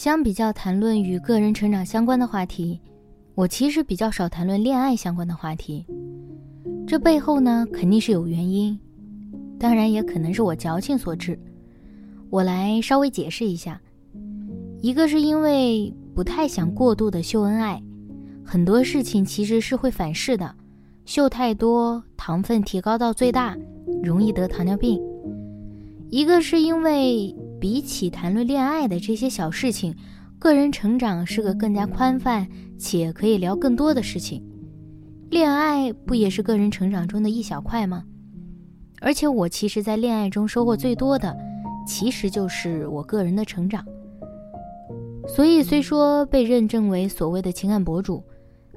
相比较谈论与个人成长相关的话题，我其实比较少谈论恋爱相关的话题。这背后呢，肯定是有原因，当然也可能是我矫情所致。我来稍微解释一下：一个是因为不太想过度的秀恩爱，很多事情其实是会反噬的，秀太多，糖分提高到最大，容易得糖尿病；一个是因为。比起谈论恋爱的这些小事情，个人成长是个更加宽泛且可以聊更多的事情。恋爱不也是个人成长中的一小块吗？而且我其实，在恋爱中收获最多的，其实就是我个人的成长。所以，虽说被认证为所谓的情感博主，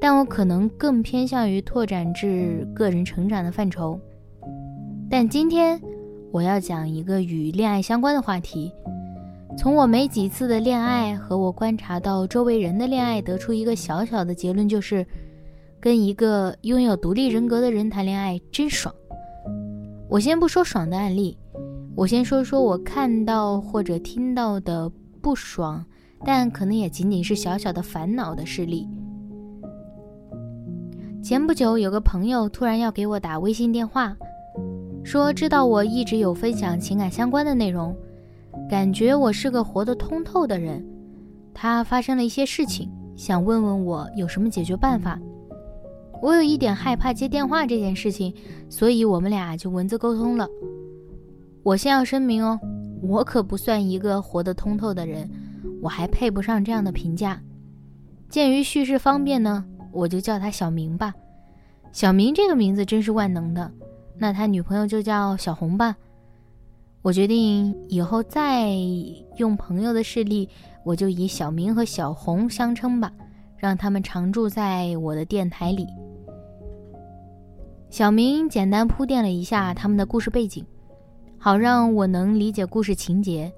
但我可能更偏向于拓展至个人成长的范畴。但今天。我要讲一个与恋爱相关的话题。从我没几次的恋爱和我观察到周围人的恋爱，得出一个小小的结论，就是跟一个拥有独立人格的人谈恋爱真爽。我先不说爽的案例，我先说说我看到或者听到的不爽，但可能也仅仅是小小的烦恼的事例。前不久，有个朋友突然要给我打微信电话。说知道我一直有分享情感相关的内容，感觉我是个活得通透的人。他发生了一些事情，想问问我有什么解决办法。我有一点害怕接电话这件事情，所以我们俩就文字沟通了。我先要声明哦，我可不算一个活得通透的人，我还配不上这样的评价。鉴于叙事方便呢，我就叫他小明吧。小明这个名字真是万能的。那他女朋友就叫小红吧。我决定以后再用朋友的势力，我就以小明和小红相称吧，让他们常住在我的电台里。小明简单铺垫了一下他们的故事背景，好让我能理解故事情节。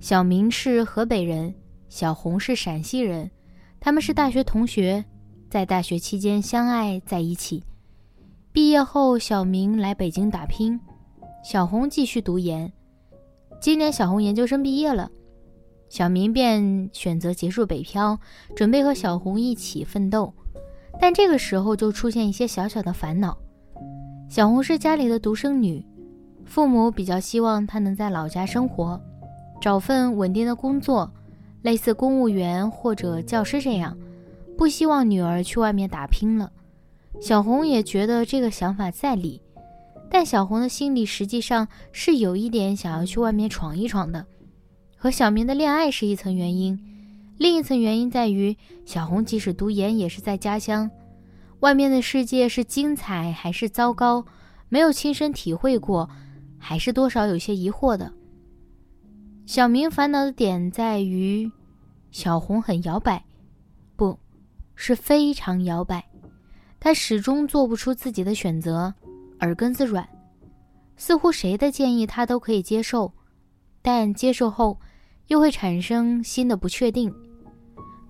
小明是河北人，小红是陕西人，他们是大学同学，在大学期间相爱在一起。毕业后，小明来北京打拼，小红继续读研。今年小红研究生毕业了，小明便选择结束北漂，准备和小红一起奋斗。但这个时候就出现一些小小的烦恼。小红是家里的独生女，父母比较希望她能在老家生活，找份稳定的工作，类似公务员或者教师这样，不希望女儿去外面打拼了。小红也觉得这个想法在理，但小红的心里实际上是有一点想要去外面闯一闯的。和小明的恋爱是一层原因，另一层原因在于小红即使读研也是在家乡，外面的世界是精彩还是糟糕，没有亲身体会过，还是多少有些疑惑的。小明烦恼的点在于，小红很摇摆，不是非常摇摆。他始终做不出自己的选择，耳根子软，似乎谁的建议他都可以接受，但接受后又会产生新的不确定。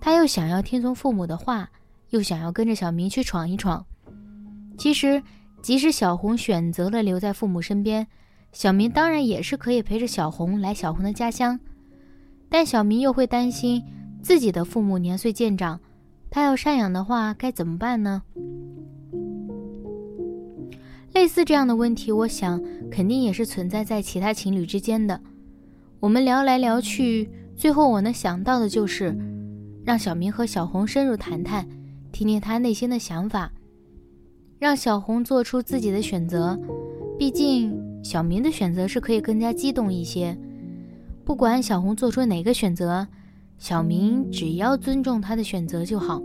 他又想要听从父母的话，又想要跟着小明去闯一闯。其实，即使小红选择了留在父母身边，小明当然也是可以陪着小红来小红的家乡，但小明又会担心自己的父母年岁渐长。他要赡养的话该怎么办呢？类似这样的问题，我想肯定也是存在在其他情侣之间的。我们聊来聊去，最后我能想到的就是让小明和小红深入谈谈，听听他内心的想法，让小红做出自己的选择。毕竟小明的选择是可以更加激动一些。不管小红做出哪个选择。小明只要尊重他的选择就好，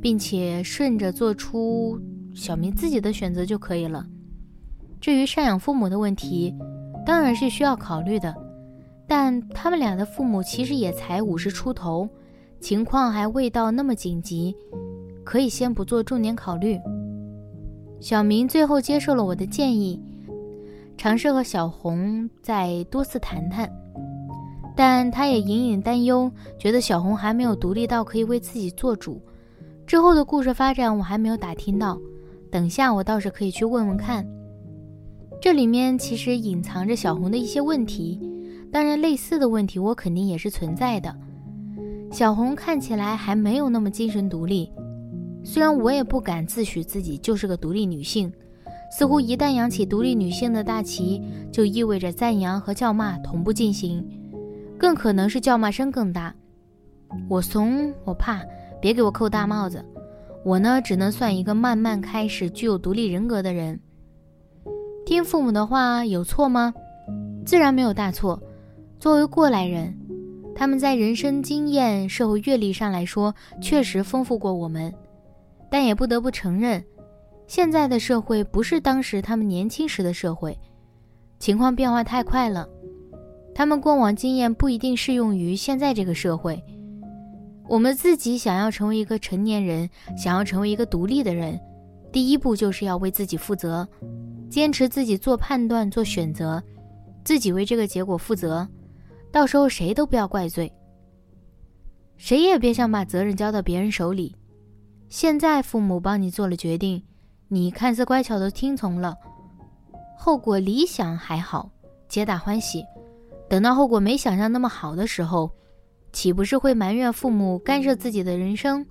并且顺着做出小明自己的选择就可以了。至于赡养父母的问题，当然是需要考虑的，但他们俩的父母其实也才五十出头，情况还未到那么紧急，可以先不做重点考虑。小明最后接受了我的建议，尝试和小红再多次谈谈，但他也隐隐担忧，觉得小红还没有独立到可以为自己做主。之后的故事发展我还没有打听到，等下我倒是可以去问问看。这里面其实隐藏着小红的一些问题，当然类似的问题我肯定也是存在的。小红看起来还没有那么精神独立，虽然我也不敢自诩自己就是个独立女性，似乎一旦扬起独立女性的大旗，就意味着赞扬和叫骂同步进行，更可能是叫骂声更大。我怂，我怕，别给我扣大帽子。我呢，只能算一个慢慢开始具有独立人格的人。听父母的话有错吗？自然没有大错。作为过来人，他们在人生经验、社会阅历上来说，确实丰富过我们。但也不得不承认，现在的社会不是当时他们年轻时的社会，情况变化太快了。他们过往经验不一定适用于现在这个社会。我们自己想要成为一个成年人，想要成为一个独立的人，第一步就是要为自己负责。坚持自己做判断、做选择，自己为这个结果负责，到时候谁都不要怪罪，谁也别想把责任交到别人手里。现在父母帮你做了决定，你看似乖巧的听从了，后果理想还好，皆大欢喜。等到后果没想象那么好的时候，岂不是会埋怨父母干涉自己的人生？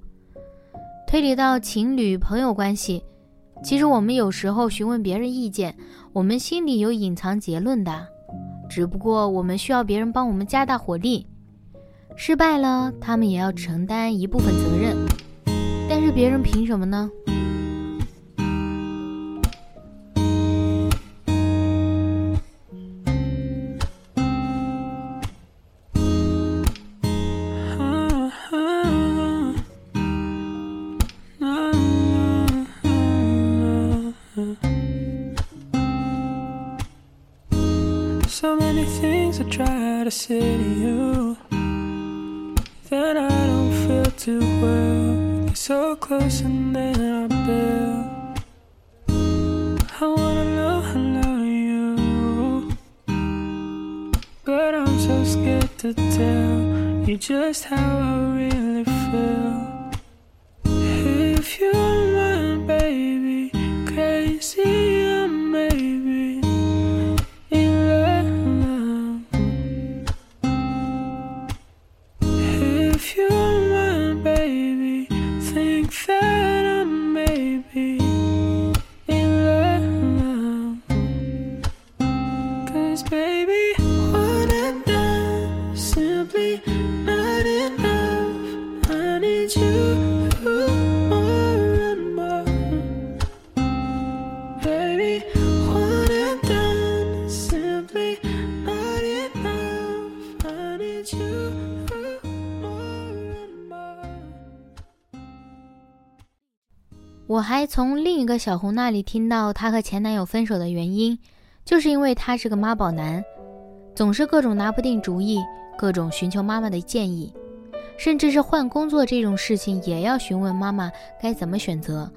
推理到情侣、朋友关系。其实我们有时候询问别人意见，我们心里有隐藏结论的，只不过我们需要别人帮我们加大火力。失败了，他们也要承担一部分责任，但是别人凭什么呢 say to you that I don't feel too well. So close and then I bail. I wanna know I love you, but I'm so scared to tell you just how I really feel. 还从另一个小红那里听到，她和前男友分手的原因，就是因为他是个妈宝男，总是各种拿不定主意，各种寻求妈妈的建议，甚至是换工作这种事情也要询问妈妈该怎么选择，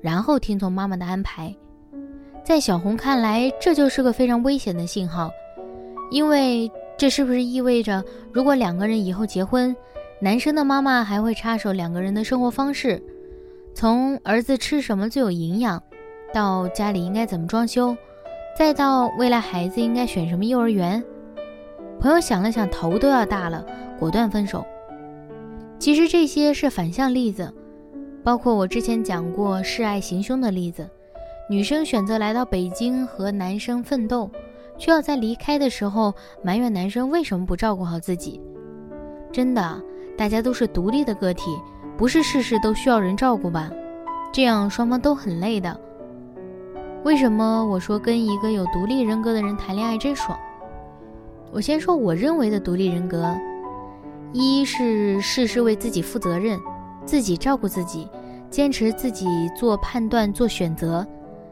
然后听从妈妈的安排。在小红看来，这就是个非常危险的信号，因为这是不是意味着，如果两个人以后结婚，男生的妈妈还会插手两个人的生活方式？从儿子吃什么最有营养，到家里应该怎么装修，再到未来孩子应该选什么幼儿园，朋友想了想，头都要大了，果断分手。其实这些是反向例子，包括我之前讲过示爱行凶的例子，女生选择来到北京和男生奋斗，却要在离开的时候埋怨男生为什么不照顾好自己。真的，大家都是独立的个体。不是事事都需要人照顾吧？这样双方都很累的。为什么我说跟一个有独立人格的人谈恋爱真爽？我先说我认为的独立人格：一是事事为自己负责任，自己照顾自己，坚持自己做判断、做选择，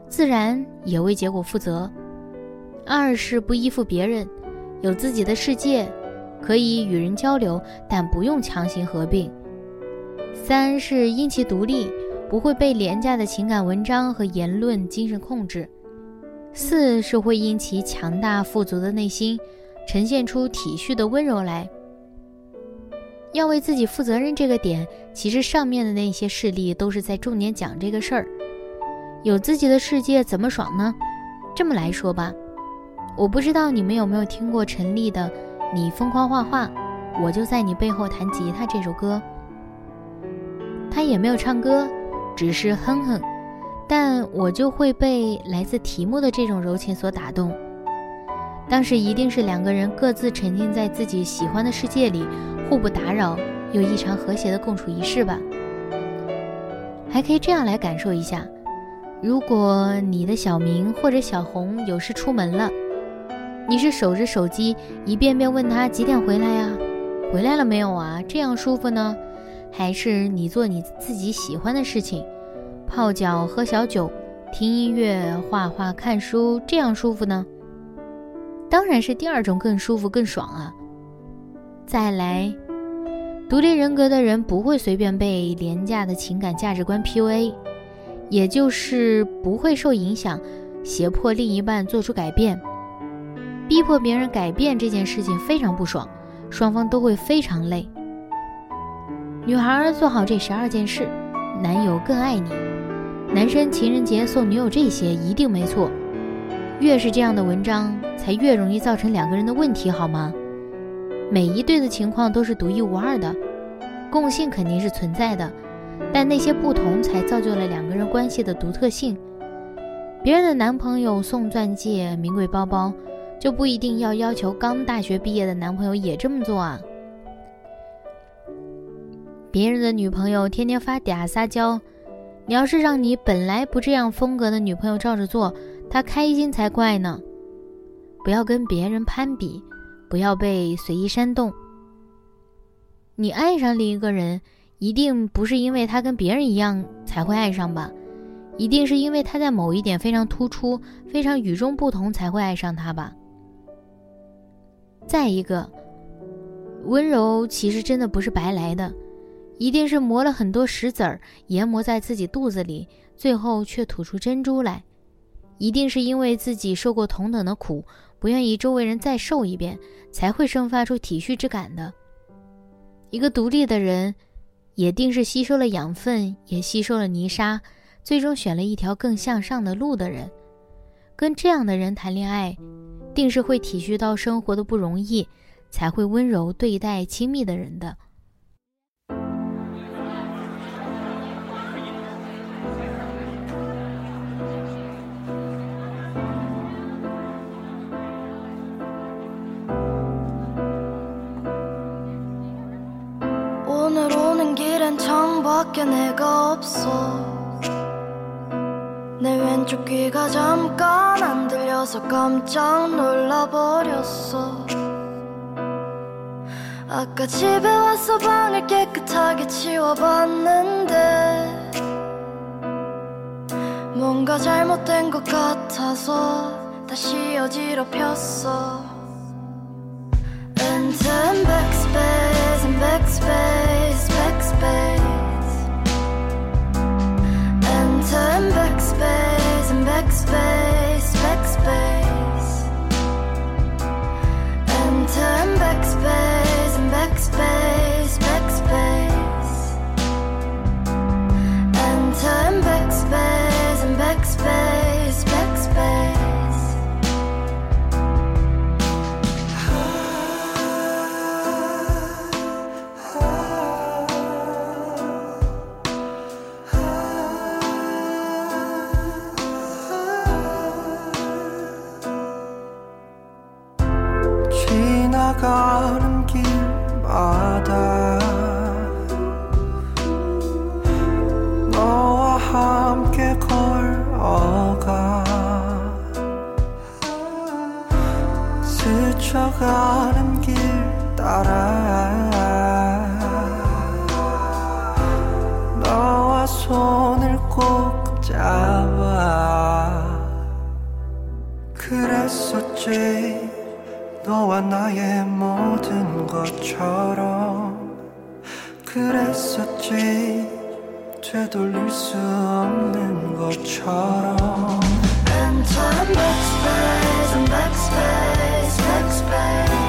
自然也为结果负责。二是不依附别人，有自己的世界，可以与人交流，但不用强行合并。三是因其独立，不会被廉价的情感文章和言论精神控制。四是会因其强大富足的内心，呈现出体恤的温柔来。要为自己负责任这个点，其实上面的那些事例都是在重点讲这个事儿。有自己的世界怎么爽呢？这么来说吧。我不知道你们有没有听过陈粒的《你疯狂画画，我就在你背后弹吉他》这首歌。他也没有唱歌，只是哼哼，但我就会被来自题目的这种柔情所打动。当时一定是两个人各自沉浸在自己喜欢的世界里，互不打扰，又异常和谐的共处一室吧。还可以这样来感受一下：如果你的小明或者小红有事出门了。你是守着手机，一遍遍问他几点回来呀？回来了没有啊？这样舒服呢，还是你做你自己喜欢的事情，泡脚、喝小酒、听音乐、画画、看书，这样舒服呢？当然是第二种更舒服、更爽啊！再来，独立人格的人不会随便被廉价的情感价值观 PUA，也就是不会受影响，胁迫另一半做出改变。逼迫别人改变这件事情非常不爽，双方都会非常累。女孩做好这十二件事，男友更爱你。男生情人节送女友这些一定没错。越是这样的文章，才越容易造成两个人的问题，好吗？每一对的情况都是独一无二的，共性肯定是存在的，但那些不同才造就了两个人关系的独特性。别人的男朋友送钻戒、名贵包包。就不一定要要求刚大学毕业的男朋友也这么做啊！别人的女朋友天天发嗲撒娇，你要是让你本来不这样风格的女朋友照着做，她开心才怪呢！不要跟别人攀比，不要被随意煽动。你爱上另一个人，一定不是因为他跟别人一样才会爱上吧？一定是因为他在某一点非常突出、非常与众不同才会爱上他吧？再一个，温柔其实真的不是白来的，一定是磨了很多石子儿，研磨在自己肚子里，最后却吐出珍珠来。一定是因为自己受过同等的苦，不愿意周围人再受一遍，才会生发出体恤之感的。一个独立的人，也定是吸收了养分，也吸收了泥沙，最终选了一条更向上的路的人。跟这样的人谈恋爱。定是会体恤到生活的不容易，才会温柔对待亲密的人的。 내 왼쪽 귀가 잠깐 안 들려서 깜짝 놀라버렸어. 아까 집에 와서 방을 깨끗하게 치워봤는데 뭔가 잘못된 것 같아서 다시 어지럽혔어. And then backspace and backspace backspace 잡아 그랬었지 너와 나의 모든 것처럼 그랬었지 되돌릴 수 없는 것처럼 And time backspace and backspace backspace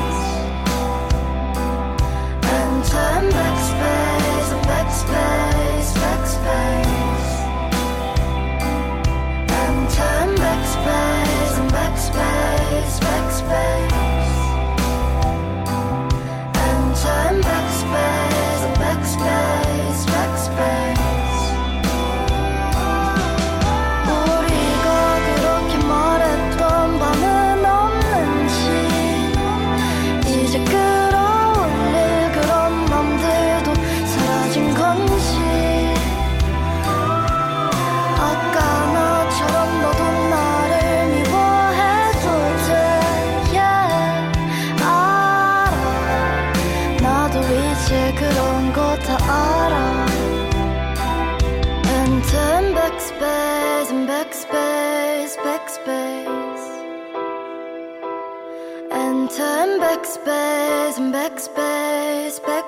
backspace, backspace, backspace.